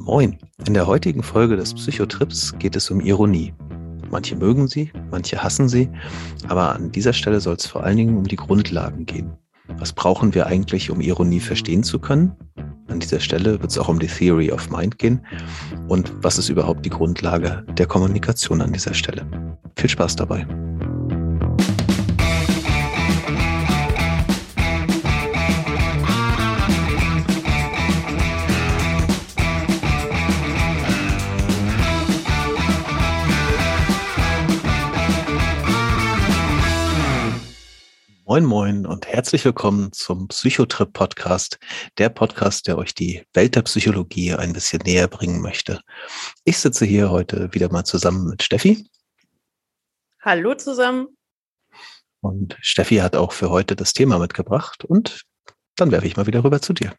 Moin! In der heutigen Folge des Psychotrips geht es um Ironie. Manche mögen sie, manche hassen sie, aber an dieser Stelle soll es vor allen Dingen um die Grundlagen gehen. Was brauchen wir eigentlich, um Ironie verstehen zu können? An dieser Stelle wird es auch um die Theory of Mind gehen. Und was ist überhaupt die Grundlage der Kommunikation an dieser Stelle? Viel Spaß dabei! Moin Moin und herzlich willkommen zum Psychotrip Podcast, der Podcast, der euch die Welt der Psychologie ein bisschen näher bringen möchte. Ich sitze hier heute wieder mal zusammen mit Steffi. Hallo zusammen. Und Steffi hat auch für heute das Thema mitgebracht und dann werfe ich mal wieder rüber zu dir.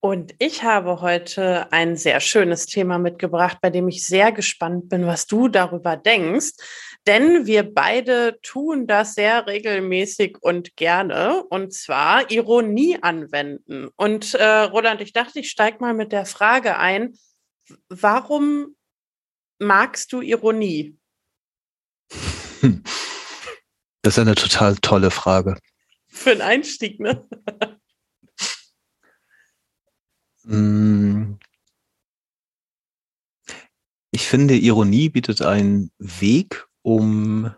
Und ich habe heute ein sehr schönes Thema mitgebracht, bei dem ich sehr gespannt bin, was du darüber denkst. Denn wir beide tun das sehr regelmäßig und gerne, und zwar Ironie anwenden. Und äh, Roland, ich dachte, ich steige mal mit der Frage ein, warum magst du Ironie? Das ist eine total tolle Frage. Für einen Einstieg, ne? Mm. Ich finde, Ironie bietet einen Weg, um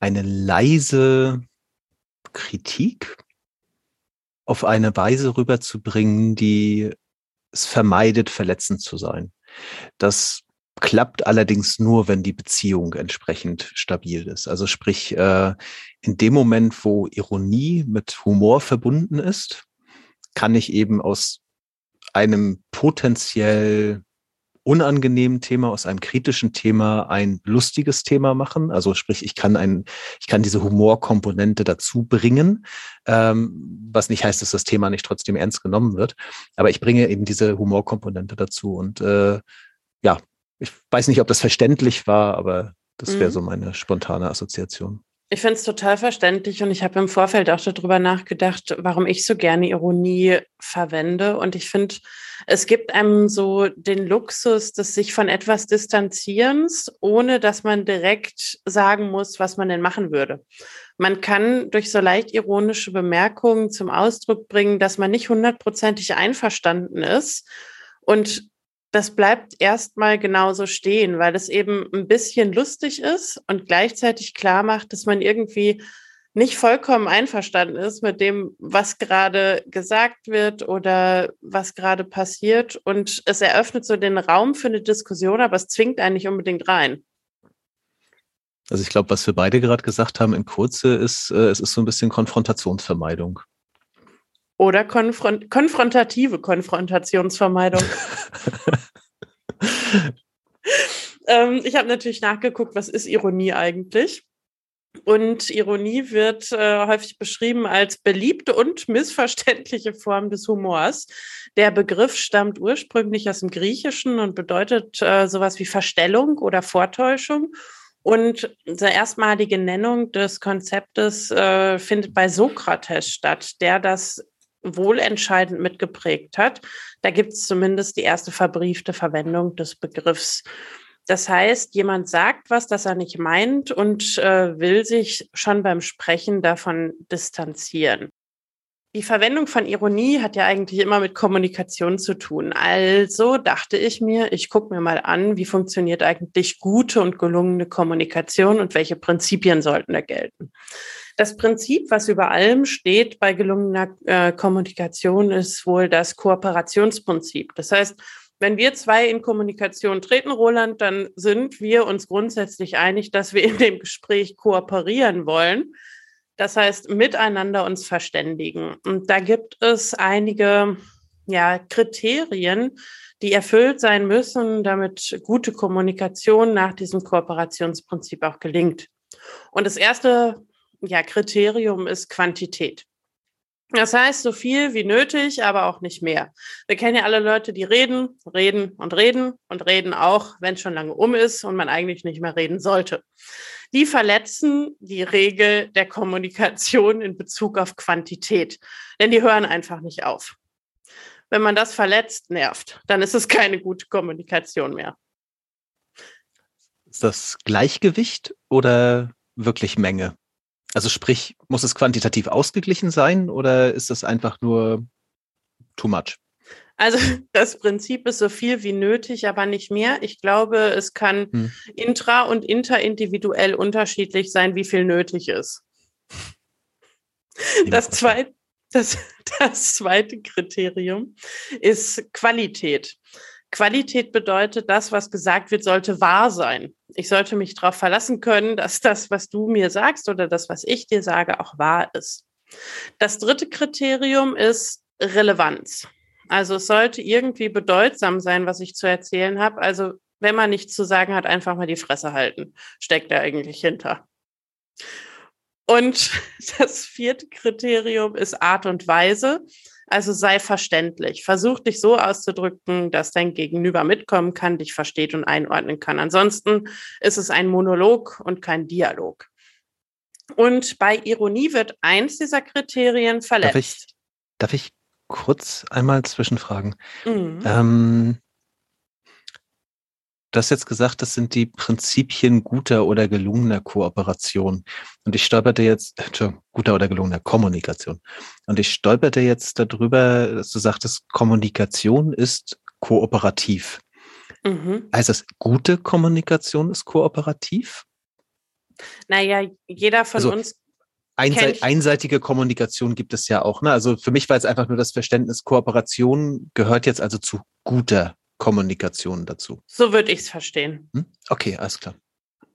eine leise Kritik auf eine Weise rüberzubringen, die es vermeidet, verletzend zu sein. Das klappt allerdings nur, wenn die Beziehung entsprechend stabil ist. Also sprich, äh, in dem Moment, wo Ironie mit Humor verbunden ist, kann ich eben aus einem potenziell unangenehmen Thema, aus einem kritischen Thema ein lustiges Thema machen. Also sprich, ich kann ein, ich kann diese Humorkomponente dazu bringen, ähm, was nicht heißt, dass das Thema nicht trotzdem ernst genommen wird. Aber ich bringe eben diese Humorkomponente dazu. Und äh, ja, ich weiß nicht, ob das verständlich war, aber das wäre mhm. so meine spontane Assoziation. Ich finde es total verständlich und ich habe im Vorfeld auch darüber nachgedacht, warum ich so gerne Ironie verwende. Und ich finde, es gibt einem so den Luxus des sich von etwas Distanzierens, ohne dass man direkt sagen muss, was man denn machen würde. Man kann durch so leicht ironische Bemerkungen zum Ausdruck bringen, dass man nicht hundertprozentig einverstanden ist und das bleibt erstmal genauso stehen, weil es eben ein bisschen lustig ist und gleichzeitig klar macht, dass man irgendwie nicht vollkommen einverstanden ist mit dem, was gerade gesagt wird oder was gerade passiert. Und es eröffnet so den Raum für eine Diskussion, aber es zwingt einen nicht unbedingt rein. Also ich glaube, was wir beide gerade gesagt haben in Kurze ist, äh, es ist so ein bisschen Konfrontationsvermeidung. Oder konfront konfrontative Konfrontationsvermeidung. ähm, ich habe natürlich nachgeguckt, was ist Ironie eigentlich? Und Ironie wird äh, häufig beschrieben als beliebte und missverständliche Form des Humors. Der Begriff stammt ursprünglich aus dem Griechischen und bedeutet äh, sowas wie Verstellung oder Vortäuschung. Und die erstmalige Nennung des Konzeptes äh, findet bei Sokrates statt, der das wohl entscheidend mitgeprägt hat. Da gibt es zumindest die erste verbriefte Verwendung des Begriffs. Das heißt, jemand sagt was, das er nicht meint und äh, will sich schon beim Sprechen davon distanzieren. Die Verwendung von Ironie hat ja eigentlich immer mit Kommunikation zu tun. Also dachte ich mir, ich gucke mir mal an, wie funktioniert eigentlich gute und gelungene Kommunikation und welche Prinzipien sollten da gelten. Das Prinzip, was über allem steht bei gelungener äh, Kommunikation, ist wohl das Kooperationsprinzip. Das heißt, wenn wir zwei in Kommunikation treten, Roland, dann sind wir uns grundsätzlich einig, dass wir in dem Gespräch kooperieren wollen. Das heißt, miteinander uns verständigen. Und da gibt es einige ja, Kriterien, die erfüllt sein müssen, damit gute Kommunikation nach diesem Kooperationsprinzip auch gelingt. Und das erste ja, Kriterium ist Quantität. Das heißt, so viel wie nötig, aber auch nicht mehr. Wir kennen ja alle Leute, die reden, reden und reden und reden auch, wenn es schon lange um ist und man eigentlich nicht mehr reden sollte. Die verletzen die Regel der Kommunikation in Bezug auf Quantität, denn die hören einfach nicht auf. Wenn man das verletzt, nervt, dann ist es keine gute Kommunikation mehr. Ist das Gleichgewicht oder wirklich Menge? Also sprich, muss es quantitativ ausgeglichen sein oder ist das einfach nur too much? Also das Prinzip ist so viel wie nötig, aber nicht mehr. Ich glaube, es kann hm. intra- und interindividuell unterschiedlich sein, wie viel nötig ist. Das zweite, das, das zweite Kriterium ist Qualität. Qualität bedeutet, das, was gesagt wird, sollte wahr sein. Ich sollte mich darauf verlassen können, dass das, was du mir sagst oder das, was ich dir sage, auch wahr ist. Das dritte Kriterium ist Relevanz. Also es sollte irgendwie bedeutsam sein, was ich zu erzählen habe. Also wenn man nichts zu sagen hat, einfach mal die Fresse halten. Steckt da eigentlich hinter. Und das vierte Kriterium ist Art und Weise. Also sei verständlich. Versuch dich so auszudrücken, dass dein Gegenüber mitkommen kann, dich versteht und einordnen kann. Ansonsten ist es ein Monolog und kein Dialog. Und bei Ironie wird eins dieser Kriterien verletzt. Darf ich, darf ich kurz einmal zwischenfragen? Mhm. Ähm, hast jetzt gesagt, das sind die Prinzipien guter oder gelungener Kooperation. Und ich stolperte jetzt, guter oder gelungener Kommunikation. Und ich stolperte jetzt darüber, dass du sagtest, Kommunikation ist kooperativ. Mhm. Heißt das, gute Kommunikation ist kooperativ? Naja, jeder von also, uns Einse einseitige Kommunikation gibt es ja auch. Ne? Also für mich war jetzt einfach nur das Verständnis, Kooperation gehört jetzt also zu guter Kommunikation dazu. So würde ich es verstehen. Hm? Okay, alles klar.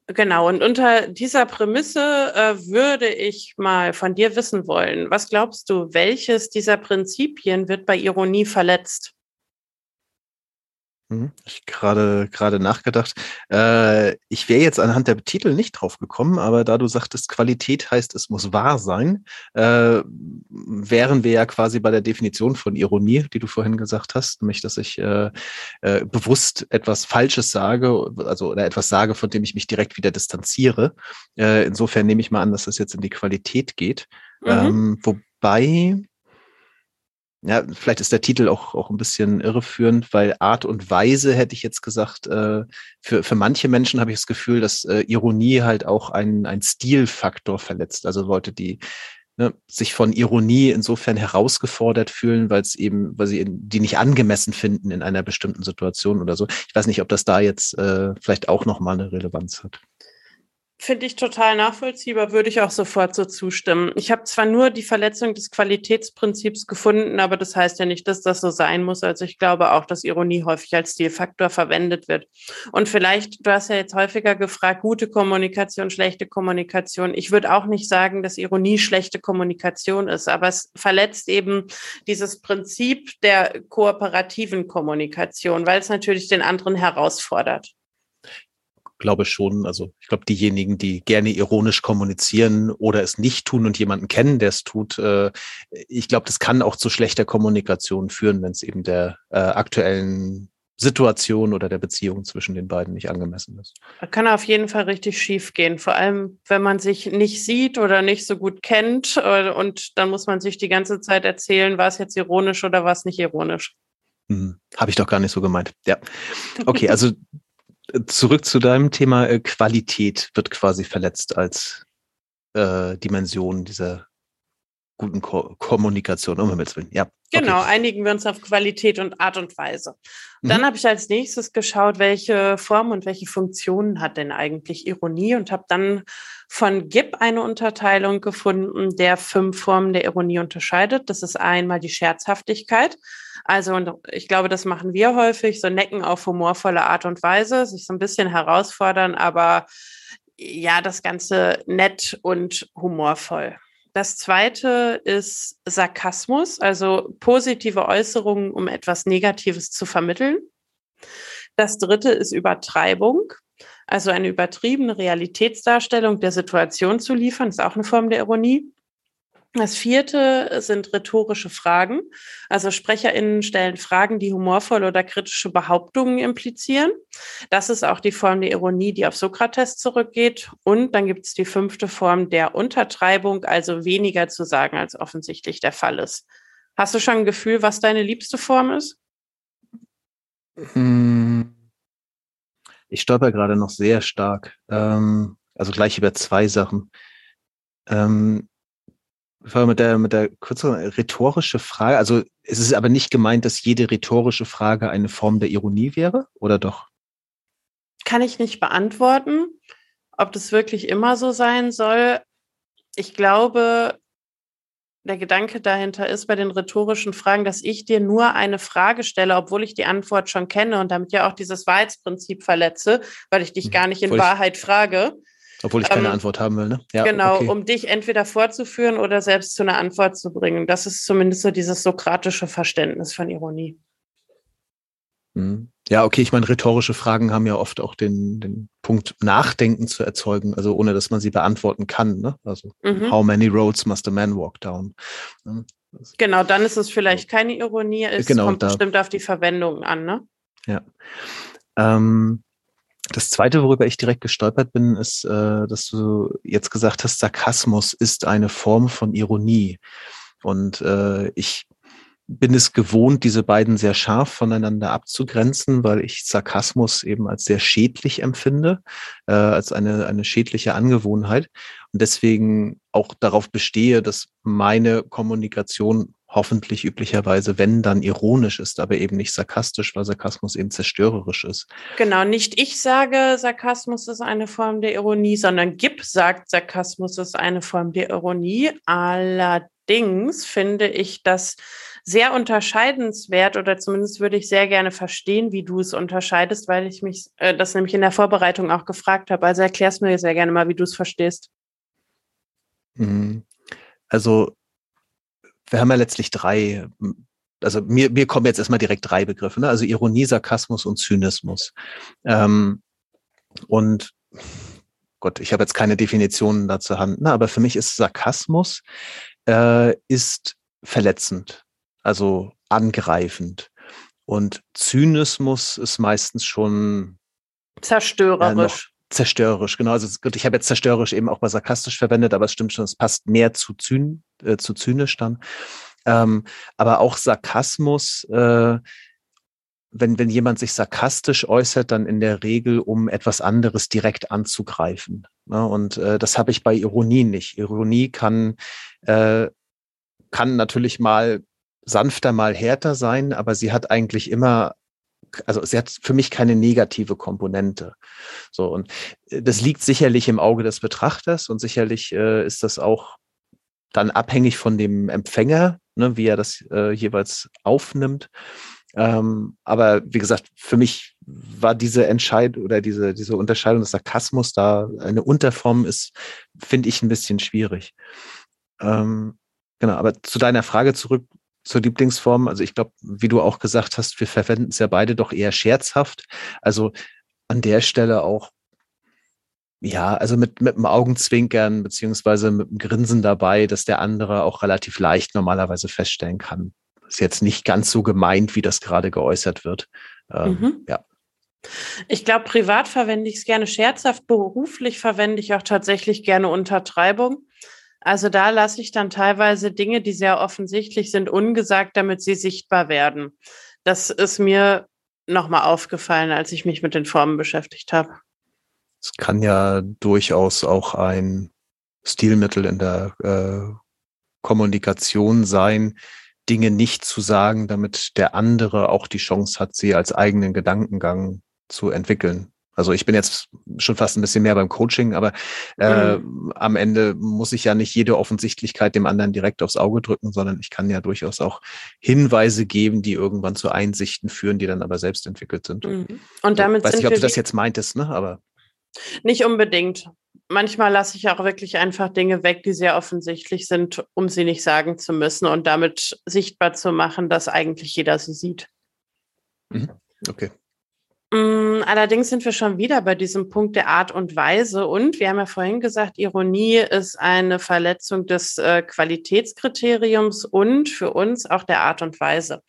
Genau, und unter dieser Prämisse äh, würde ich mal von dir wissen wollen, was glaubst du, welches dieser Prinzipien wird bei Ironie verletzt? Mhm. Ich gerade gerade nachgedacht. Äh, ich wäre jetzt anhand der Titel nicht drauf gekommen, aber da du sagtest, Qualität heißt, es muss wahr sein, äh, wären wir ja quasi bei der Definition von Ironie, die du vorhin gesagt hast, nämlich, dass ich äh, äh, bewusst etwas Falsches sage, also oder etwas sage, von dem ich mich direkt wieder distanziere. Äh, insofern nehme ich mal an, dass das jetzt in die Qualität geht. Mhm. Ähm, wobei ja, vielleicht ist der Titel auch, auch ein bisschen irreführend, weil Art und Weise hätte ich jetzt gesagt, äh, für, für manche Menschen habe ich das Gefühl, dass äh, Ironie halt auch einen, einen Stilfaktor verletzt. Also Leute, die ne, sich von Ironie insofern herausgefordert fühlen, weil es eben, weil sie die nicht angemessen finden in einer bestimmten Situation oder so. Ich weiß nicht, ob das da jetzt äh, vielleicht auch nochmal eine Relevanz hat. Finde ich total nachvollziehbar, würde ich auch sofort so zustimmen. Ich habe zwar nur die Verletzung des Qualitätsprinzips gefunden, aber das heißt ja nicht, dass das so sein muss. Also ich glaube auch, dass Ironie häufig als Stilfaktor verwendet wird. Und vielleicht, du hast ja jetzt häufiger gefragt, gute Kommunikation, schlechte Kommunikation. Ich würde auch nicht sagen, dass Ironie schlechte Kommunikation ist, aber es verletzt eben dieses Prinzip der kooperativen Kommunikation, weil es natürlich den anderen herausfordert glaube schon. Also ich glaube, diejenigen, die gerne ironisch kommunizieren oder es nicht tun und jemanden kennen, der es tut, äh, ich glaube, das kann auch zu schlechter Kommunikation führen, wenn es eben der äh, aktuellen Situation oder der Beziehung zwischen den beiden nicht angemessen ist. Kann auf jeden Fall richtig schief gehen, vor allem wenn man sich nicht sieht oder nicht so gut kennt äh, und dann muss man sich die ganze Zeit erzählen, war es jetzt ironisch oder war es nicht ironisch. Hm, Habe ich doch gar nicht so gemeint. Ja. Okay, also zurück zu deinem Thema äh, Qualität wird quasi verletzt als äh, Dimension dieser guten Ko Kommunikation, um Himmels Willen. Ja. Genau, okay. einigen wir uns auf Qualität und Art und Weise. Mhm. Dann habe ich als nächstes geschaut, welche Form und welche Funktionen hat denn eigentlich Ironie und habe dann von Gibb eine Unterteilung gefunden, der fünf Formen der Ironie unterscheidet. Das ist einmal die Scherzhaftigkeit. Also, und ich glaube, das machen wir häufig, so necken auf humorvolle Art und Weise, sich so ein bisschen herausfordern, aber ja, das Ganze nett und humorvoll. Das zweite ist Sarkasmus, also positive Äußerungen, um etwas Negatives zu vermitteln. Das dritte ist Übertreibung, also eine übertriebene Realitätsdarstellung der Situation zu liefern, ist auch eine Form der Ironie. Das vierte sind rhetorische Fragen. Also SprecherInnen stellen Fragen, die humorvolle oder kritische Behauptungen implizieren. Das ist auch die Form der Ironie, die auf Sokrates zurückgeht. Und dann gibt es die fünfte Form der Untertreibung, also weniger zu sagen, als offensichtlich der Fall ist. Hast du schon ein Gefühl, was deine liebste Form ist? Hm. Ich stolper gerade noch sehr stark. Ähm, also gleich über zwei Sachen. Ähm, mit der, mit der kürzeren rhetorische Frage. Also es ist aber nicht gemeint, dass jede rhetorische Frage eine Form der Ironie wäre, oder doch? Kann ich nicht beantworten, ob das wirklich immer so sein soll. Ich glaube, der Gedanke dahinter ist bei den rhetorischen Fragen, dass ich dir nur eine Frage stelle, obwohl ich die Antwort schon kenne und damit ja auch dieses Wahrheitsprinzip verletze, weil ich dich mhm. gar nicht in Wahrheit frage. Obwohl ich keine ähm, Antwort haben will, ne? Ja, genau, okay. um dich entweder vorzuführen oder selbst zu einer Antwort zu bringen. Das ist zumindest so dieses sokratische Verständnis von Ironie. Mhm. Ja, okay, ich meine, rhetorische Fragen haben ja oft auch den, den Punkt, Nachdenken zu erzeugen, also ohne dass man sie beantworten kann. Ne? Also, mhm. how many roads must a man walk down? Genau, dann ist es vielleicht keine Ironie, es genau, kommt da, bestimmt auf die Verwendung an, ne? Ja. Ähm, das zweite, worüber ich direkt gestolpert bin, ist, äh, dass du jetzt gesagt hast, Sarkasmus ist eine Form von Ironie. Und äh, ich bin es gewohnt, diese beiden sehr scharf voneinander abzugrenzen, weil ich Sarkasmus eben als sehr schädlich empfinde, äh, als eine, eine schädliche Angewohnheit und deswegen auch darauf bestehe, dass meine Kommunikation hoffentlich üblicherweise, wenn dann ironisch ist, aber eben nicht sarkastisch, weil Sarkasmus eben zerstörerisch ist. Genau, nicht ich sage, Sarkasmus ist eine Form der Ironie, sondern Gib sagt, Sarkasmus ist eine Form der Ironie. Allerdings finde ich das sehr unterscheidenswert oder zumindest würde ich sehr gerne verstehen, wie du es unterscheidest, weil ich mich äh, das nämlich in der Vorbereitung auch gefragt habe. Also erklärst mir sehr gerne mal, wie du es verstehst. Mhm. Also wir haben ja letztlich drei, also mir, mir kommen jetzt erstmal direkt drei Begriffe, ne? also Ironie, Sarkasmus und Zynismus. Ähm, und Gott, ich habe jetzt keine Definitionen dazu Hand, ne? aber für mich ist Sarkasmus äh, ist verletzend, also angreifend. Und Zynismus ist meistens schon zerstörerisch. Zerstörerisch, genau. Also ich habe jetzt zerstörerisch eben auch mal sarkastisch verwendet, aber es stimmt schon, es passt mehr zu, zyn, äh, zu zynisch dann. Ähm, aber auch Sarkasmus, äh, wenn, wenn jemand sich sarkastisch äußert, dann in der Regel, um etwas anderes direkt anzugreifen. Ne? Und äh, das habe ich bei Ironie nicht. Ironie kann, äh, kann natürlich mal sanfter, mal härter sein, aber sie hat eigentlich immer also sie hat für mich keine negative Komponente. So, und äh, das liegt sicherlich im Auge des Betrachters und sicherlich äh, ist das auch dann abhängig von dem Empfänger, ne, wie er das äh, jeweils aufnimmt. Ähm, aber wie gesagt, für mich war diese Entscheidung oder diese, diese Unterscheidung des Sarkasmus da eine Unterform ist, finde ich ein bisschen schwierig. Ähm, genau, aber zu deiner Frage zurück, zur Lieblingsform. Also ich glaube, wie du auch gesagt hast, wir verwenden es ja beide doch eher scherzhaft. Also an der Stelle auch, ja, also mit, mit einem Augenzwinkern beziehungsweise mit einem Grinsen dabei, dass der andere auch relativ leicht normalerweise feststellen kann. Ist jetzt nicht ganz so gemeint, wie das gerade geäußert wird. Ähm, mhm. Ja. Ich glaube, privat verwende ich es gerne scherzhaft, beruflich verwende ich auch tatsächlich gerne Untertreibung. Also da lasse ich dann teilweise Dinge, die sehr offensichtlich sind, ungesagt, damit sie sichtbar werden. Das ist mir nochmal aufgefallen, als ich mich mit den Formen beschäftigt habe. Es kann ja durchaus auch ein Stilmittel in der äh, Kommunikation sein, Dinge nicht zu sagen, damit der andere auch die Chance hat, sie als eigenen Gedankengang zu entwickeln. Also ich bin jetzt schon fast ein bisschen mehr beim Coaching, aber äh, mhm. am Ende muss ich ja nicht jede Offensichtlichkeit dem anderen direkt aufs Auge drücken, sondern ich kann ja durchaus auch Hinweise geben, die irgendwann zu Einsichten führen, die dann aber selbst entwickelt sind. Mhm. Und damit also, weiß nicht, ob du das jetzt meintest, ne? Aber nicht unbedingt. Manchmal lasse ich auch wirklich einfach Dinge weg, die sehr offensichtlich sind, um sie nicht sagen zu müssen und damit sichtbar zu machen, dass eigentlich jeder sie sieht. Mhm. Okay. Mm, allerdings sind wir schon wieder bei diesem Punkt der Art und Weise. Und wir haben ja vorhin gesagt, Ironie ist eine Verletzung des äh, Qualitätskriteriums und für uns auch der Art und Weise.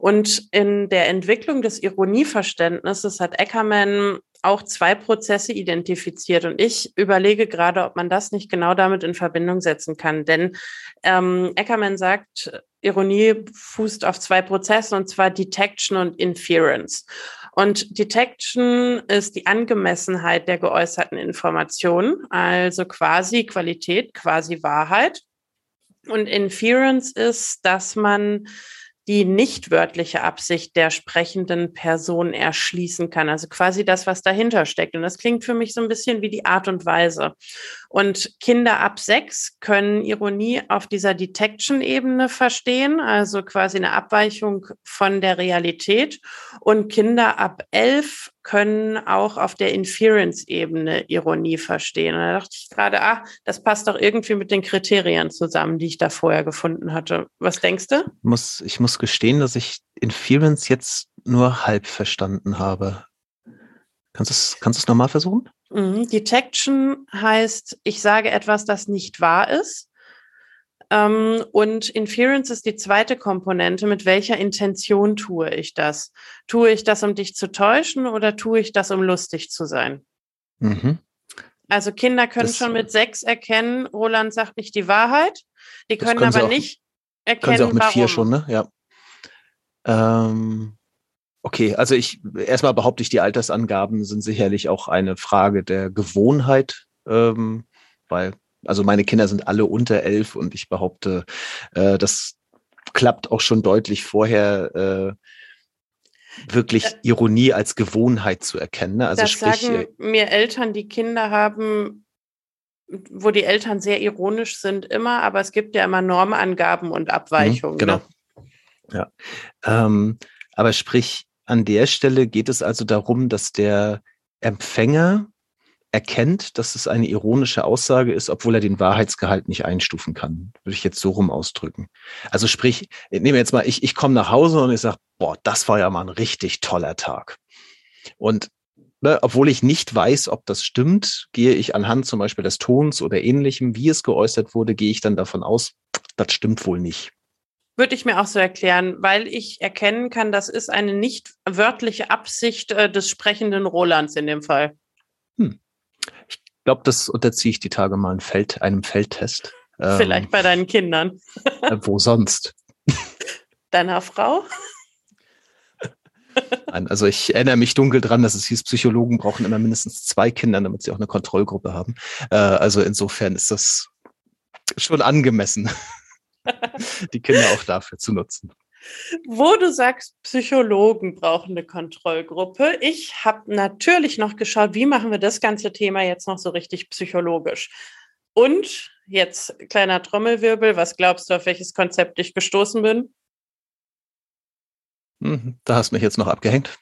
Und in der Entwicklung des Ironieverständnisses hat Eckermann auch zwei Prozesse identifiziert. Und ich überlege gerade, ob man das nicht genau damit in Verbindung setzen kann. Denn ähm, Eckermann sagt, Ironie fußt auf zwei Prozessen, und zwar Detection und Inference. Und Detection ist die Angemessenheit der geäußerten Informationen, also quasi Qualität, quasi Wahrheit. Und Inference ist, dass man die nicht wörtliche Absicht der sprechenden Person erschließen kann. Also quasi das, was dahinter steckt. Und das klingt für mich so ein bisschen wie die Art und Weise. Und Kinder ab sechs können Ironie auf dieser Detection-Ebene verstehen, also quasi eine Abweichung von der Realität. Und Kinder ab elf können auch auf der Inference-Ebene Ironie verstehen. Und da dachte ich gerade, ah, das passt doch irgendwie mit den Kriterien zusammen, die ich da vorher gefunden hatte. Was denkst du? Ich muss, ich muss gestehen, dass ich Inference jetzt nur halb verstanden habe. Kannst du es, kannst nochmal versuchen? Mhm. Detection heißt, ich sage etwas, das nicht wahr ist. Ähm, und Inference ist die zweite Komponente. Mit welcher Intention tue ich das? Tue ich das, um dich zu täuschen oder tue ich das, um lustig zu sein? Mhm. Also Kinder können das, schon mit sechs erkennen, Roland sagt nicht die Wahrheit. Die können, können aber auch, nicht erkennen, können sie auch mit warum. vier schon, ne? Ja. Ähm, okay, also ich erstmal behaupte ich, die Altersangaben sind sicherlich auch eine Frage der Gewohnheit, ähm, weil also meine Kinder sind alle unter elf und ich behaupte, äh, das klappt auch schon deutlich vorher. Äh, wirklich Ironie als Gewohnheit zu erkennen. Ne? Also das sprich, sagen äh, mir Eltern, die Kinder haben, wo die Eltern sehr ironisch sind, immer, aber es gibt ja immer Normangaben und Abweichungen. Mhm, genau. Ne? Ja. Ähm, aber sprich, an der Stelle geht es also darum, dass der Empfänger erkennt, dass es eine ironische Aussage ist, obwohl er den Wahrheitsgehalt nicht einstufen kann. Würde ich jetzt so rum ausdrücken. Also sprich, nehmen wir jetzt mal, ich, ich komme nach Hause und ich sage, boah, das war ja mal ein richtig toller Tag. Und ne, obwohl ich nicht weiß, ob das stimmt, gehe ich anhand zum Beispiel des Tons oder ähnlichem, wie es geäußert wurde, gehe ich dann davon aus, das stimmt wohl nicht. Würde ich mir auch so erklären, weil ich erkennen kann, das ist eine nicht wörtliche Absicht äh, des sprechenden Rolands in dem Fall. Ich glaube, das unterziehe ich die Tage mal einem, Feld, einem Feldtest. Vielleicht ähm, bei deinen Kindern. äh, wo sonst? Deiner Frau? Nein, also ich erinnere mich dunkel dran, dass es hieß, Psychologen brauchen immer mindestens zwei Kinder, damit sie auch eine Kontrollgruppe haben. Äh, also insofern ist das schon angemessen, die Kinder auch dafür zu nutzen. Wo du sagst, Psychologen brauchen eine Kontrollgruppe. Ich habe natürlich noch geschaut, wie machen wir das ganze Thema jetzt noch so richtig psychologisch. Und jetzt kleiner Trommelwirbel, was glaubst du, auf welches Konzept ich gestoßen bin? Hm, da hast du mich jetzt noch abgehängt.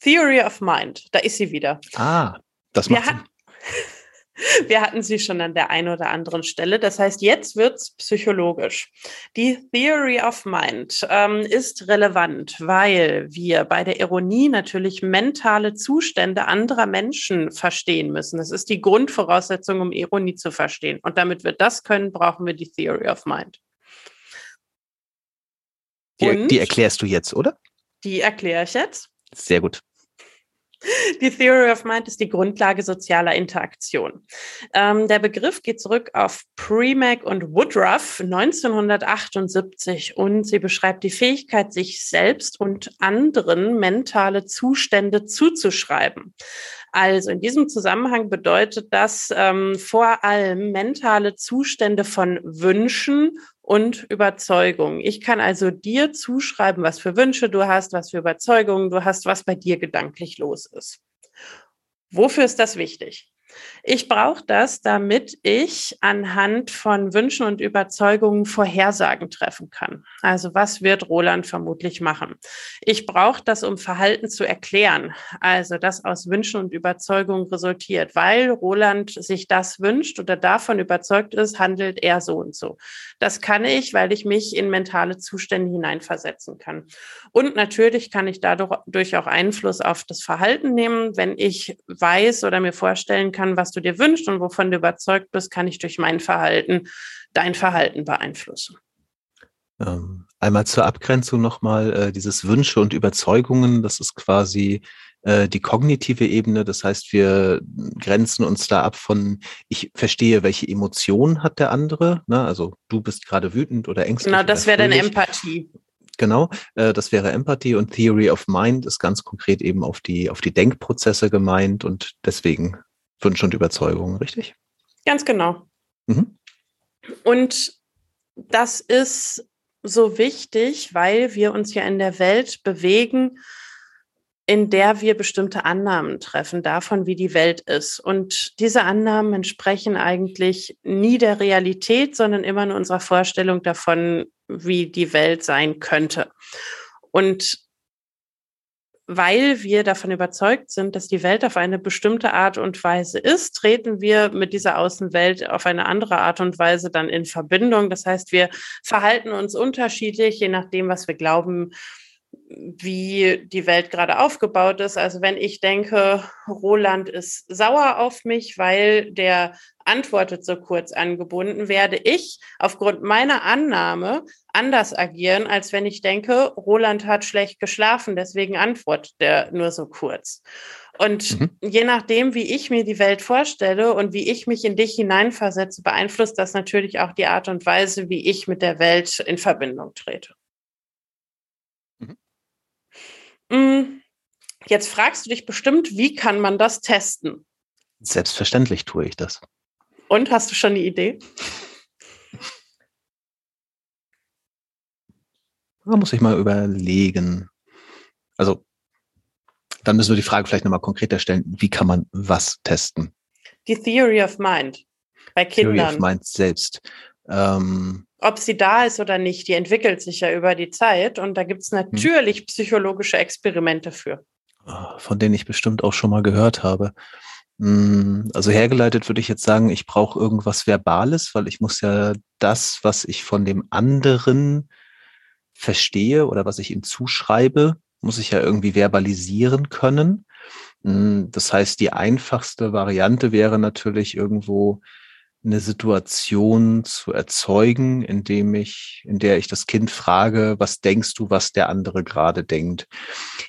Theory of Mind, da ist sie wieder. Ah, das macht Sinn. Wir hatten sie schon an der einen oder anderen Stelle. Das heißt, jetzt wird's psychologisch. Die Theory of Mind ähm, ist relevant, weil wir bei der Ironie natürlich mentale Zustände anderer Menschen verstehen müssen. Das ist die Grundvoraussetzung, um Ironie zu verstehen. Und damit wir das können, brauchen wir die Theory of Mind. Die, die erklärst du jetzt, oder? Die erkläre ich jetzt. Sehr gut. Die Theory of Mind ist die Grundlage sozialer Interaktion. Ähm, der Begriff geht zurück auf Premack und Woodruff 1978 und sie beschreibt die Fähigkeit, sich selbst und anderen mentale Zustände zuzuschreiben. Also in diesem Zusammenhang bedeutet das ähm, vor allem mentale Zustände von Wünschen und Überzeugungen. Ich kann also dir zuschreiben, was für Wünsche du hast, was für Überzeugungen du hast, was bei dir gedanklich los ist. Wofür ist das wichtig? Ich brauche das, damit ich anhand von Wünschen und Überzeugungen Vorhersagen treffen kann. Also was wird Roland vermutlich machen? Ich brauche das, um Verhalten zu erklären. Also das aus Wünschen und Überzeugungen resultiert, weil Roland sich das wünscht oder davon überzeugt ist, handelt er so und so. Das kann ich, weil ich mich in mentale Zustände hineinversetzen kann. Und natürlich kann ich dadurch auch Einfluss auf das Verhalten nehmen, wenn ich weiß oder mir vorstellen kann, was du dir wünschst und wovon du überzeugt bist, kann ich durch mein Verhalten dein Verhalten beeinflussen. Ähm, einmal zur Abgrenzung nochmal, äh, dieses Wünsche und Überzeugungen, das ist quasi äh, die kognitive Ebene. Das heißt, wir grenzen uns da ab von, ich verstehe, welche Emotionen hat der andere. Ne? Also du bist gerade wütend oder ängstlich. Genau, das wäre dann Empathie. Genau, äh, das wäre Empathie und Theory of Mind ist ganz konkret eben auf die, auf die Denkprozesse gemeint und deswegen Wünsche und Überzeugungen, richtig? Ganz genau. Mhm. Und das ist so wichtig, weil wir uns ja in der Welt bewegen, in der wir bestimmte Annahmen treffen davon, wie die Welt ist. Und diese Annahmen entsprechen eigentlich nie der Realität, sondern immer nur unserer Vorstellung davon, wie die Welt sein könnte. Und weil wir davon überzeugt sind, dass die Welt auf eine bestimmte Art und Weise ist, treten wir mit dieser Außenwelt auf eine andere Art und Weise dann in Verbindung. Das heißt, wir verhalten uns unterschiedlich, je nachdem, was wir glauben, wie die Welt gerade aufgebaut ist. Also wenn ich denke, Roland ist sauer auf mich, weil der antwortet so kurz angebunden, werde ich aufgrund meiner Annahme anders agieren, als wenn ich denke, Roland hat schlecht geschlafen, deswegen antwortet er nur so kurz. Und mhm. je nachdem, wie ich mir die Welt vorstelle und wie ich mich in dich hineinversetze, beeinflusst das natürlich auch die Art und Weise, wie ich mit der Welt in Verbindung trete. Jetzt fragst du dich bestimmt, wie kann man das testen? Selbstverständlich tue ich das. Und hast du schon eine Idee? Da muss ich mal überlegen. Also, dann müssen wir die Frage vielleicht nochmal konkreter stellen. Wie kann man was testen? Die Theory of Mind bei Kindern. Theory of Mind selbst. Ähm, ob sie da ist oder nicht, die entwickelt sich ja über die Zeit und da gibt es hm. natürlich hm. psychologische Experimente für. Ah, von denen ich bestimmt auch schon mal gehört habe. Hm, also hergeleitet würde ich jetzt sagen, ich brauche irgendwas Verbales, weil ich muss ja das, was ich von dem anderen verstehe oder was ich ihm zuschreibe, muss ich ja irgendwie verbalisieren können. Hm, das heißt, die einfachste Variante wäre natürlich irgendwo eine Situation zu erzeugen, indem ich, in der ich das Kind frage, was denkst du, was der andere gerade denkt.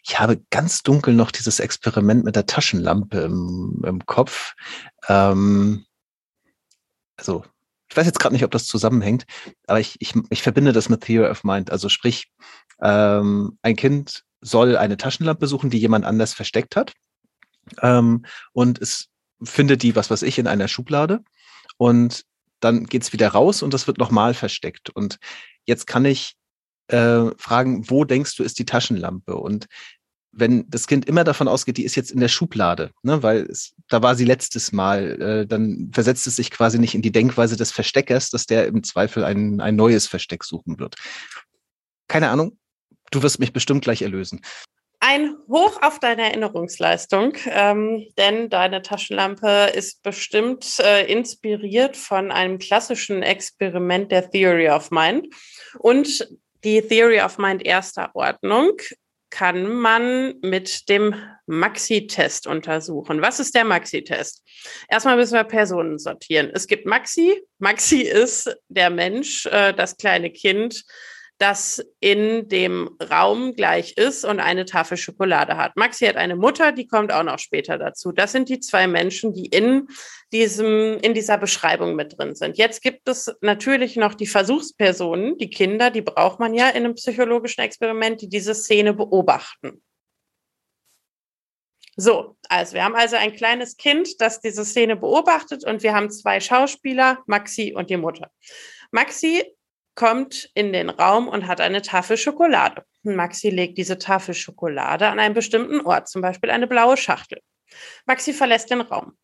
Ich habe ganz dunkel noch dieses Experiment mit der Taschenlampe im, im Kopf. Ähm, also, ich weiß jetzt gerade nicht, ob das zusammenhängt, aber ich, ich, ich verbinde das mit Theory of Mind. Also sprich, ähm, ein Kind soll eine Taschenlampe suchen, die jemand anders versteckt hat. Ähm, und es findet die, was weiß ich, in einer Schublade und dann geht's wieder raus und das wird nochmal versteckt. Und jetzt kann ich äh, fragen, wo denkst du, ist die Taschenlampe? Und wenn das Kind immer davon ausgeht, die ist jetzt in der Schublade, ne, weil es, da war sie letztes Mal, äh, dann versetzt es sich quasi nicht in die Denkweise des Versteckers, dass der im Zweifel ein, ein neues Versteck suchen wird. Keine Ahnung, du wirst mich bestimmt gleich erlösen. Ein Hoch auf deine Erinnerungsleistung, ähm, denn deine Taschenlampe ist bestimmt äh, inspiriert von einem klassischen Experiment der Theory of Mind. Und die Theory of Mind erster Ordnung kann man mit dem Maxi-Test untersuchen. Was ist der Maxi-Test? Erstmal müssen wir Personen sortieren. Es gibt Maxi. Maxi ist der Mensch, äh, das kleine Kind, das in dem Raum gleich ist und eine Tafel Schokolade hat. Maxi hat eine Mutter, die kommt auch noch später dazu. Das sind die zwei Menschen, die in diesem, in dieser Beschreibung mit drin sind. Jetzt gibt es natürlich noch die Versuchspersonen, die Kinder, die braucht man ja in einem psychologischen Experiment, die diese Szene beobachten. So, also wir haben also ein kleines Kind, das diese Szene beobachtet und wir haben zwei Schauspieler, Maxi und die Mutter. Maxi kommt in den Raum und hat eine Tafel Schokolade. Maxi legt diese Tafel Schokolade an einen bestimmten Ort, zum Beispiel eine blaue Schachtel. Maxi verlässt den Raum.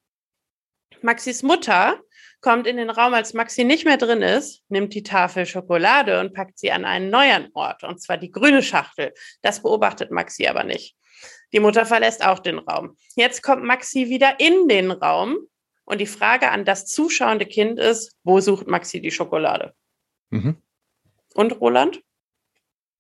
Maxis Mutter kommt in den Raum, als Maxi nicht mehr drin ist, nimmt die Tafel Schokolade und packt sie an einen neuen Ort, und zwar die grüne Schachtel. Das beobachtet Maxi aber nicht. Die Mutter verlässt auch den Raum. Jetzt kommt Maxi wieder in den Raum und die Frage an das zuschauende Kind ist, wo sucht Maxi die Schokolade? Mhm. Und Roland?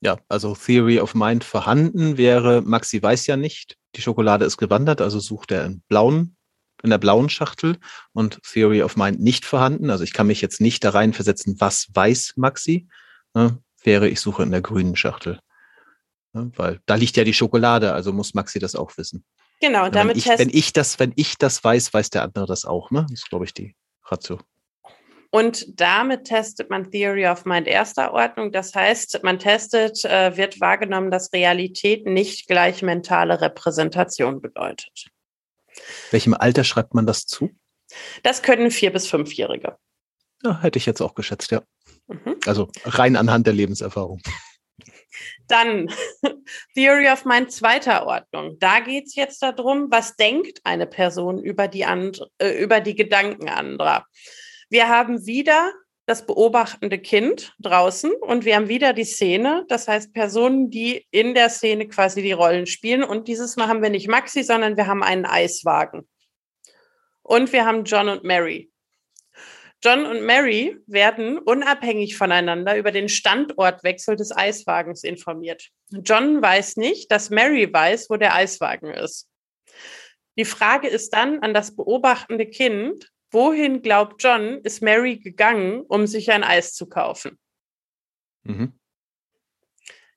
Ja, also Theory of Mind vorhanden wäre, Maxi weiß ja nicht, die Schokolade ist gewandert, also sucht er in blauen, in der blauen Schachtel und Theory of Mind nicht vorhanden. Also ich kann mich jetzt nicht da reinversetzen, was weiß Maxi, ne, wäre ich suche in der grünen Schachtel. Ne, weil da liegt ja die Schokolade, also muss Maxi das auch wissen. Genau, damit wenn ich, wenn ich das, wenn ich das weiß, weiß der andere das auch, ne? Das ist, glaube ich, die Ratio. Und damit testet man Theory of Mind erster Ordnung. Das heißt, man testet, äh, wird wahrgenommen, dass Realität nicht gleich mentale Repräsentation bedeutet. Welchem Alter schreibt man das zu? Das können vier- bis fünfjährige. Ja, hätte ich jetzt auch geschätzt, ja. Mhm. Also rein anhand der Lebenserfahrung. Dann Theory of Mind zweiter Ordnung. Da geht es jetzt darum, was denkt eine Person über die, and äh, über die Gedanken anderer. Wir haben wieder das beobachtende Kind draußen und wir haben wieder die Szene, das heißt Personen, die in der Szene quasi die Rollen spielen. Und dieses Mal haben wir nicht Maxi, sondern wir haben einen Eiswagen. Und wir haben John und Mary. John und Mary werden unabhängig voneinander über den Standortwechsel des Eiswagens informiert. John weiß nicht, dass Mary weiß, wo der Eiswagen ist. Die Frage ist dann an das beobachtende Kind, wohin glaubt John, ist Mary gegangen, um sich ein Eis zu kaufen? Mhm.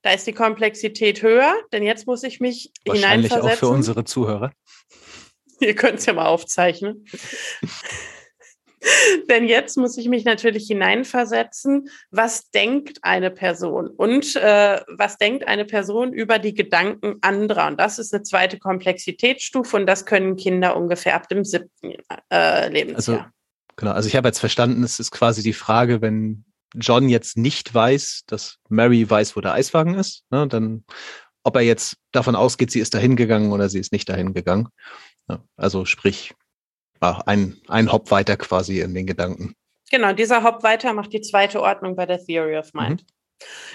Da ist die Komplexität höher, denn jetzt muss ich mich Wahrscheinlich hineinversetzen. auch für unsere Zuhörer. Ihr könnt es ja mal aufzeichnen. Denn jetzt muss ich mich natürlich hineinversetzen, was denkt eine Person und äh, was denkt eine Person über die Gedanken anderer. Und das ist eine zweite Komplexitätsstufe und das können Kinder ungefähr ab dem siebten äh, Lebensjahr. Also, genau, also ich habe jetzt verstanden, es ist quasi die Frage, wenn John jetzt nicht weiß, dass Mary weiß, wo der Eiswagen ist, ne, dann ob er jetzt davon ausgeht, sie ist dahin gegangen oder sie ist nicht dahin gegangen. Ja, also sprich, ein, ein Hop weiter quasi in den Gedanken. Genau, dieser Hop weiter macht die zweite Ordnung bei der Theory of Mind. Mhm.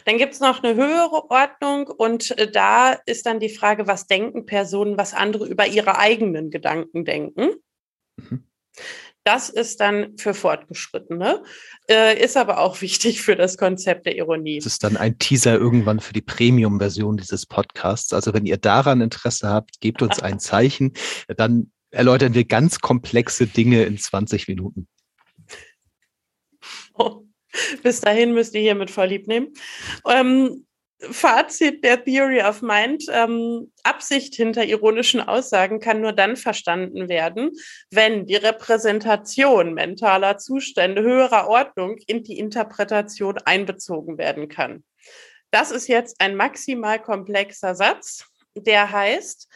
Dann gibt es noch eine höhere Ordnung und äh, da ist dann die Frage, was denken Personen, was andere über ihre eigenen Gedanken denken. Mhm. Das ist dann für Fortgeschrittene, äh, ist aber auch wichtig für das Konzept der Ironie. Das ist dann ein Teaser irgendwann für die Premium-Version dieses Podcasts. Also wenn ihr daran Interesse habt, gebt uns ein Zeichen. Dann erläutern wir ganz komplexe Dinge in 20 Minuten. Oh, bis dahin müsst ihr hiermit vorlieb nehmen. Ähm, Fazit der Theory of Mind. Ähm, Absicht hinter ironischen Aussagen kann nur dann verstanden werden, wenn die Repräsentation mentaler Zustände höherer Ordnung in die Interpretation einbezogen werden kann. Das ist jetzt ein maximal komplexer Satz, der heißt,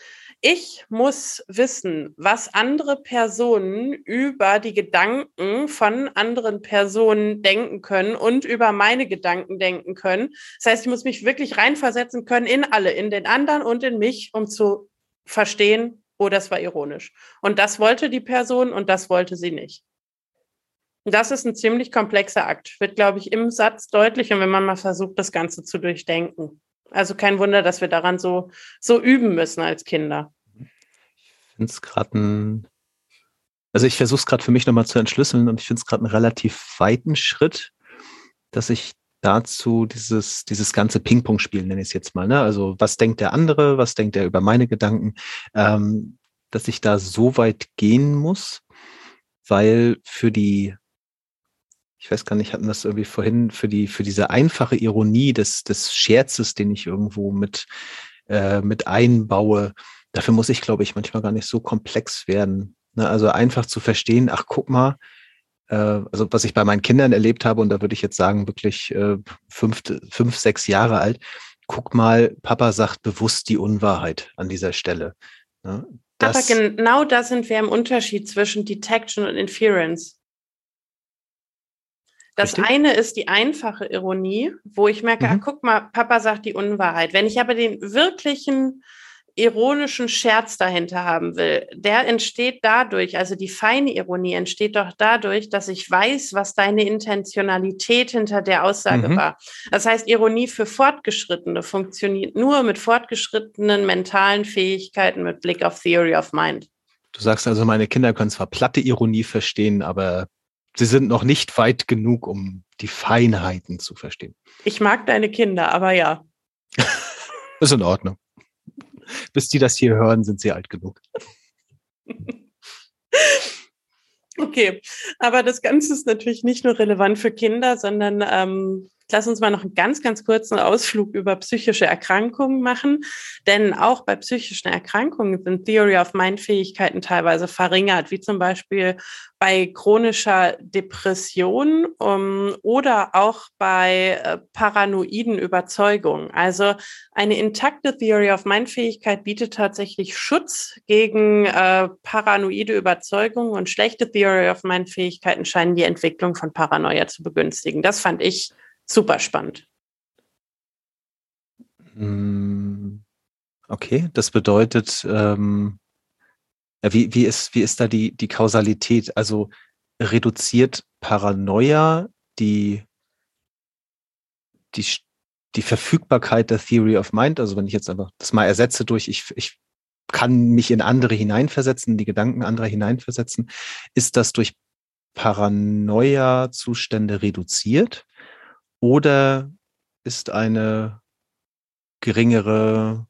ich muss wissen, was andere Personen über die Gedanken von anderen Personen denken können und über meine Gedanken denken können. Das heißt, ich muss mich wirklich reinversetzen können in alle, in den anderen und in mich, um zu verstehen, oh, das war ironisch. Und das wollte die Person und das wollte sie nicht. Das ist ein ziemlich komplexer Akt. Wird, glaube ich, im Satz deutlich und wenn man mal versucht, das Ganze zu durchdenken. Also kein Wunder, dass wir daran so, so üben müssen als Kinder finde es gerade ein, also ich versuche es gerade für mich nochmal zu entschlüsseln und ich finde es gerade einen relativ weiten Schritt, dass ich dazu dieses, dieses ganze Ping-Pong-Spiel, nenne ich es jetzt mal, ne? Also was denkt der andere, was denkt er über meine Gedanken, ähm, dass ich da so weit gehen muss, weil für die, ich weiß gar nicht, hatten das irgendwie vorhin, für die, für diese einfache Ironie des, des Scherzes, den ich irgendwo mit, äh, mit einbaue, dafür muss ich, glaube ich, manchmal gar nicht so komplex werden. Ne? Also einfach zu verstehen, ach guck mal, äh, also was ich bei meinen Kindern erlebt habe, und da würde ich jetzt sagen, wirklich äh, fünf, fünf, sechs Jahre alt, guck mal, Papa sagt bewusst die Unwahrheit an dieser Stelle. Ne? Aber genau da sind wir im Unterschied zwischen Detection und Inference. Das Richtig? eine ist die einfache Ironie, wo ich merke, mhm. ach, guck mal, Papa sagt die Unwahrheit. Wenn ich aber den wirklichen ironischen Scherz dahinter haben will, der entsteht dadurch, also die feine Ironie entsteht doch dadurch, dass ich weiß, was deine Intentionalität hinter der Aussage mhm. war. Das heißt, Ironie für Fortgeschrittene funktioniert nur mit fortgeschrittenen mentalen Fähigkeiten mit Blick auf Theory of Mind. Du sagst also, meine Kinder können zwar platte Ironie verstehen, aber sie sind noch nicht weit genug, um die Feinheiten zu verstehen. Ich mag deine Kinder, aber ja. ist in Ordnung. Bis die das hier hören, sind sie alt genug. Okay, aber das Ganze ist natürlich nicht nur relevant für Kinder, sondern ähm, Lass uns mal noch einen ganz, ganz kurzen Ausflug über psychische Erkrankungen machen. Denn auch bei psychischen Erkrankungen sind Theory of Mind Fähigkeiten teilweise verringert, wie zum Beispiel bei chronischer Depression um, oder auch bei äh, paranoiden Überzeugungen. Also eine intakte Theory of Mind Fähigkeit bietet tatsächlich Schutz gegen äh, paranoide Überzeugungen und schlechte Theory of Mind Fähigkeiten scheinen die Entwicklung von Paranoia zu begünstigen. Das fand ich super spannend. Hm, okay, das bedeutet, ähm, wie, wie, ist, wie ist da die, die Kausalität? Also reduziert Paranoia die, die, die Verfügbarkeit der Theory of Mind? Also wenn ich jetzt einfach das mal ersetze durch, ich, ich kann mich in andere hineinversetzen, die Gedanken anderer hineinversetzen, ist das durch Paranoia-Zustände reduziert? Oder ist eine geringere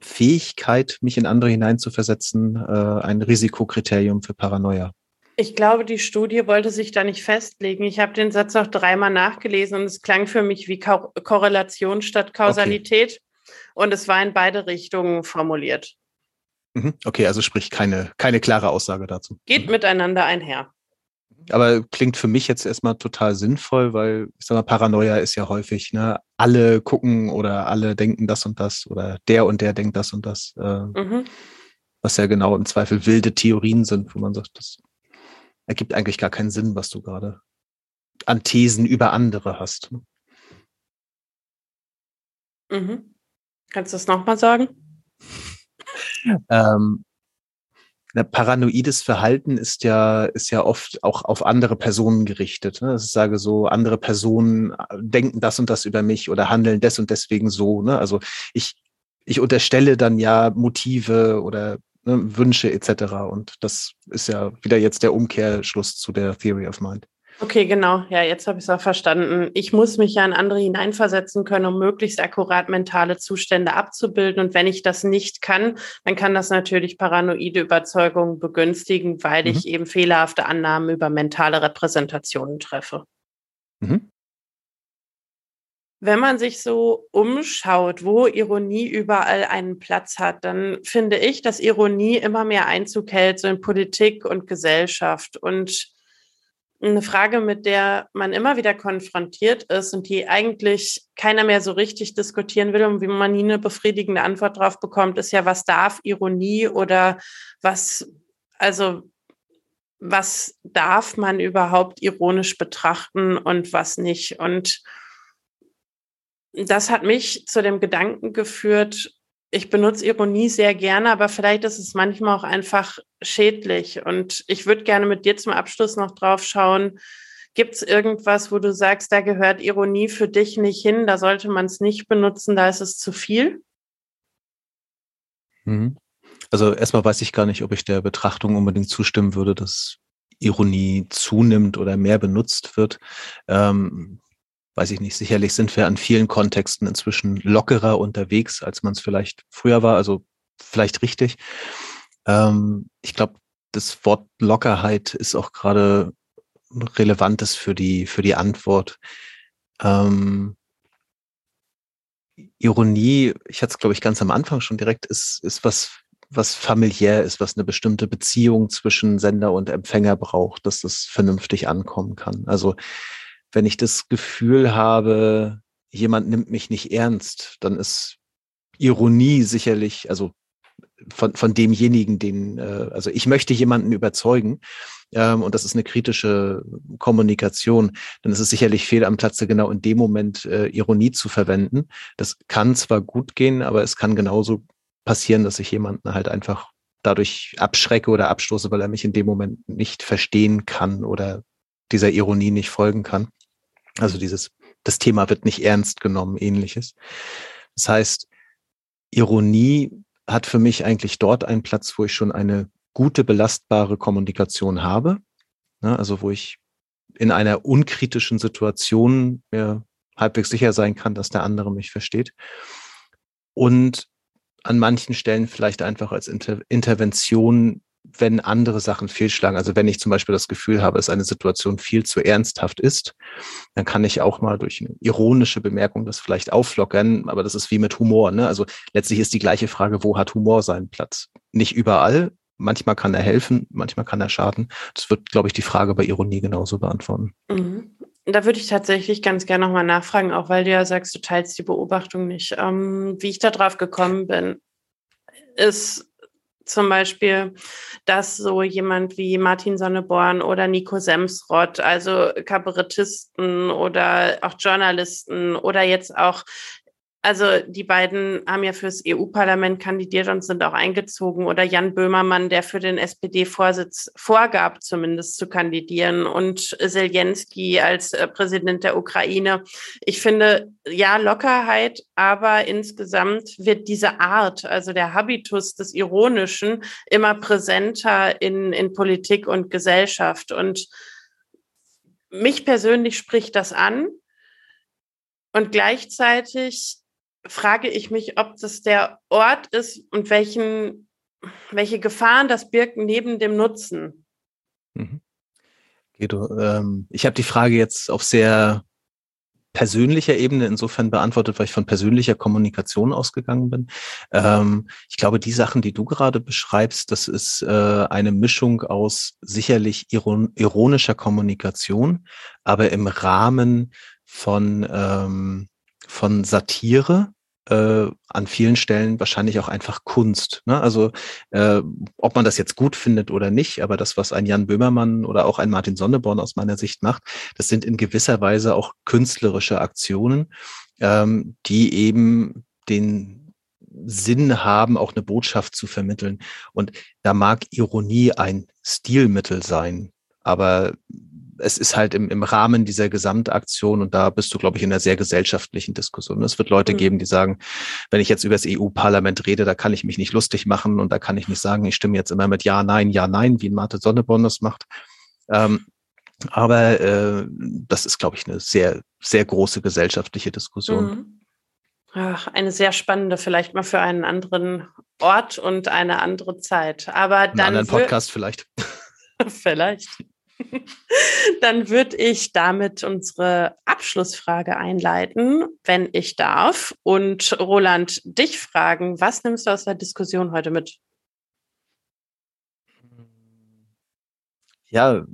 Fähigkeit, mich in andere hineinzuversetzen, äh, ein Risikokriterium für Paranoia? Ich glaube, die Studie wollte sich da nicht festlegen. Ich habe den Satz auch dreimal nachgelesen und es klang für mich wie Ko Korrelation statt Kausalität. Okay. Und es war in beide Richtungen formuliert. Mhm. Okay, also sprich keine, keine klare Aussage dazu. Geht mhm. miteinander einher aber klingt für mich jetzt erstmal total sinnvoll, weil ich sag mal, Paranoia ist ja häufig, ne, alle gucken oder alle denken das und das oder der und der denkt das und das. Äh, mhm. Was ja genau im Zweifel wilde Theorien sind, wo man sagt, das ergibt eigentlich gar keinen Sinn, was du gerade an Thesen über andere hast. Mhm. Kannst du das nochmal sagen? ähm, paranoides Verhalten ist ja, ist ja oft auch auf andere Personen gerichtet. Ne? Ich sage so, andere Personen äh, denken das und das über mich oder handeln des und deswegen so. Ne? Also ich, ich unterstelle dann ja Motive oder ne, Wünsche etc. Und das ist ja wieder jetzt der Umkehrschluss zu der Theory of Mind. Okay, genau. Ja, jetzt habe ich es auch verstanden. Ich muss mich ja in andere hineinversetzen können, um möglichst akkurat mentale Zustände abzubilden. Und wenn ich das nicht kann, dann kann das natürlich paranoide Überzeugungen begünstigen, weil mhm. ich eben fehlerhafte Annahmen über mentale Repräsentationen treffe. Mhm. Wenn man sich so umschaut, wo Ironie überall einen Platz hat, dann finde ich, dass Ironie immer mehr Einzug hält, so in Politik und Gesellschaft. Und eine Frage, mit der man immer wieder konfrontiert ist und die eigentlich keiner mehr so richtig diskutieren will und wie man nie eine befriedigende Antwort drauf bekommt, ist ja, was darf Ironie oder was, also was darf man überhaupt ironisch betrachten und was nicht? Und das hat mich zu dem Gedanken geführt, ich benutze Ironie sehr gerne, aber vielleicht ist es manchmal auch einfach schädlich. Und ich würde gerne mit dir zum Abschluss noch drauf schauen. Gibt es irgendwas, wo du sagst, da gehört Ironie für dich nicht hin, da sollte man es nicht benutzen, da ist es zu viel? Mhm. Also erstmal weiß ich gar nicht, ob ich der Betrachtung unbedingt zustimmen würde, dass Ironie zunimmt oder mehr benutzt wird. Ähm, weiß ich nicht, sicherlich sind wir an vielen Kontexten inzwischen lockerer unterwegs, als man es vielleicht früher war, also vielleicht richtig. Ähm, ich glaube, das Wort Lockerheit ist auch gerade relevantes für die, für die Antwort. Ähm, Ironie, ich hatte es, glaube ich, ganz am Anfang schon direkt, ist, ist was, was familiär ist, was eine bestimmte Beziehung zwischen Sender und Empfänger braucht, dass das vernünftig ankommen kann. Also wenn ich das Gefühl habe, jemand nimmt mich nicht ernst, dann ist Ironie sicherlich, also von, von demjenigen, den, äh, also ich möchte jemanden überzeugen, ähm, und das ist eine kritische Kommunikation, dann ist es sicherlich fehl am Platze, genau in dem Moment äh, Ironie zu verwenden. Das kann zwar gut gehen, aber es kann genauso passieren, dass ich jemanden halt einfach dadurch abschrecke oder abstoße, weil er mich in dem Moment nicht verstehen kann oder dieser Ironie nicht folgen kann. Also dieses, das Thema wird nicht ernst genommen, ähnliches. Das heißt, Ironie hat für mich eigentlich dort einen Platz, wo ich schon eine gute, belastbare Kommunikation habe. Ne, also wo ich in einer unkritischen Situation mir halbwegs sicher sein kann, dass der andere mich versteht. Und an manchen Stellen vielleicht einfach als Inter Intervention, wenn andere Sachen fehlschlagen. Also wenn ich zum Beispiel das Gefühl habe, dass eine Situation viel zu ernsthaft ist, dann kann ich auch mal durch eine ironische Bemerkung das vielleicht auflockern. Aber das ist wie mit Humor. Ne? Also letztlich ist die gleiche Frage, wo hat Humor seinen Platz? Nicht überall. Manchmal kann er helfen, manchmal kann er schaden. Das wird, glaube ich, die Frage bei Ironie genauso beantworten. Mhm. Da würde ich tatsächlich ganz gerne nochmal nachfragen, auch weil du ja sagst, du teilst die Beobachtung nicht. Ähm, wie ich da drauf gekommen bin, ist zum Beispiel, dass so jemand wie Martin Sonneborn oder Nico Semsrott, also Kabarettisten oder auch Journalisten oder jetzt auch also die beiden haben ja fürs EU-Parlament kandidiert und sind auch eingezogen. Oder Jan Böhmermann, der für den SPD-Vorsitz vorgab, zumindest zu kandidieren. Und Zelensky als äh, Präsident der Ukraine. Ich finde, ja, Lockerheit, aber insgesamt wird diese Art, also der Habitus des Ironischen, immer präsenter in, in Politik und Gesellschaft. Und mich persönlich spricht das an. Und gleichzeitig frage ich mich, ob das der Ort ist und welchen, welche Gefahren das birgt neben dem Nutzen. Mhm. Guido, ähm, ich habe die Frage jetzt auf sehr persönlicher Ebene insofern beantwortet, weil ich von persönlicher Kommunikation ausgegangen bin. Ähm, ich glaube, die Sachen, die du gerade beschreibst, das ist äh, eine Mischung aus sicherlich iron ironischer Kommunikation, aber im Rahmen von ähm, von Satire äh, an vielen Stellen wahrscheinlich auch einfach Kunst. Ne? Also äh, ob man das jetzt gut findet oder nicht, aber das, was ein Jan Böhmermann oder auch ein Martin Sonneborn aus meiner Sicht macht, das sind in gewisser Weise auch künstlerische Aktionen, ähm, die eben den Sinn haben, auch eine Botschaft zu vermitteln. Und da mag Ironie ein Stilmittel sein, aber es ist halt im, im Rahmen dieser Gesamtaktion und da bist du, glaube ich, in einer sehr gesellschaftlichen Diskussion. Es wird Leute mhm. geben, die sagen, wenn ich jetzt über das EU-Parlament rede, da kann ich mich nicht lustig machen und da kann ich nicht sagen, ich stimme jetzt immer mit Ja, Nein, Ja, Nein, wie ein Martin Sonneborn das macht. Ähm, aber äh, das ist, glaube ich, eine sehr, sehr große gesellschaftliche Diskussion. Mhm. Ach, eine sehr spannende, vielleicht mal für einen anderen Ort und eine andere Zeit. Aber dann. Einen anderen Podcast vielleicht. vielleicht. Dann würde ich damit unsere Abschlussfrage einleiten, wenn ich darf. Und Roland, dich fragen, was nimmst du aus der Diskussion heute mit? Ja,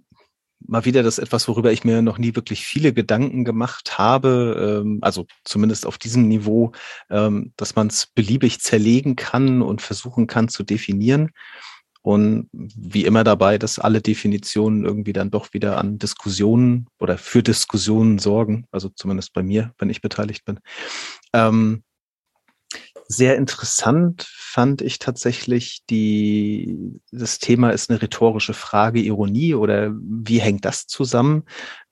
mal wieder das etwas, worüber ich mir noch nie wirklich viele Gedanken gemacht habe, ähm, also zumindest auf diesem Niveau, ähm, dass man es beliebig zerlegen kann und versuchen kann zu definieren. Und wie immer dabei, dass alle Definitionen irgendwie dann doch wieder an Diskussionen oder für Diskussionen sorgen. Also zumindest bei mir, wenn ich beteiligt bin. Ähm, sehr interessant fand ich tatsächlich die, das Thema ist eine rhetorische Frage, Ironie oder wie hängt das zusammen?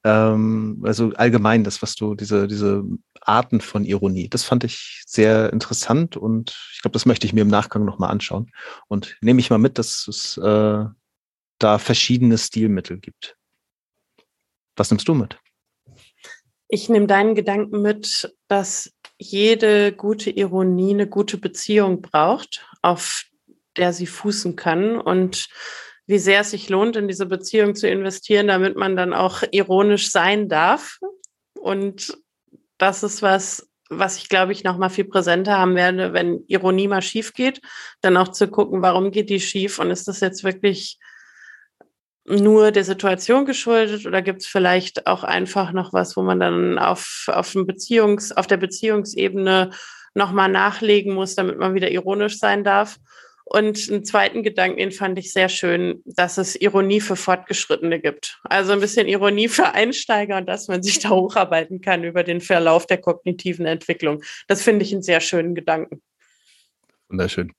Ähm, also allgemein das, was du, diese, diese Arten von Ironie, das fand ich sehr interessant und ich glaube, das möchte ich mir im Nachgang nochmal anschauen. Und nehme ich mal mit, dass es äh, da verschiedene Stilmittel gibt. Was nimmst du mit? Ich nehme deinen Gedanken mit, dass jede gute Ironie eine gute Beziehung braucht, auf der sie fußen kann und wie sehr es sich lohnt, in diese Beziehung zu investieren, damit man dann auch ironisch sein darf. Und das ist was, was ich glaube ich noch mal viel präsenter haben werde, wenn Ironie mal schief geht, dann auch zu gucken, warum geht die schief und ist das jetzt wirklich nur der Situation geschuldet oder gibt es vielleicht auch einfach noch was, wo man dann auf, auf, Beziehungs-, auf der Beziehungsebene nochmal nachlegen muss, damit man wieder ironisch sein darf? Und einen zweiten Gedanken, den fand ich sehr schön, dass es Ironie für Fortgeschrittene gibt. Also ein bisschen Ironie für Einsteiger und dass man sich da hocharbeiten kann über den Verlauf der kognitiven Entwicklung. Das finde ich einen sehr schönen Gedanken. Wunderschön.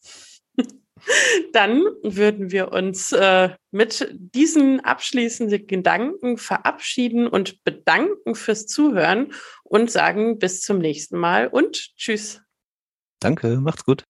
Dann würden wir uns äh, mit diesen abschließenden Gedanken verabschieden und bedanken fürs Zuhören und sagen bis zum nächsten Mal und tschüss. Danke, macht's gut.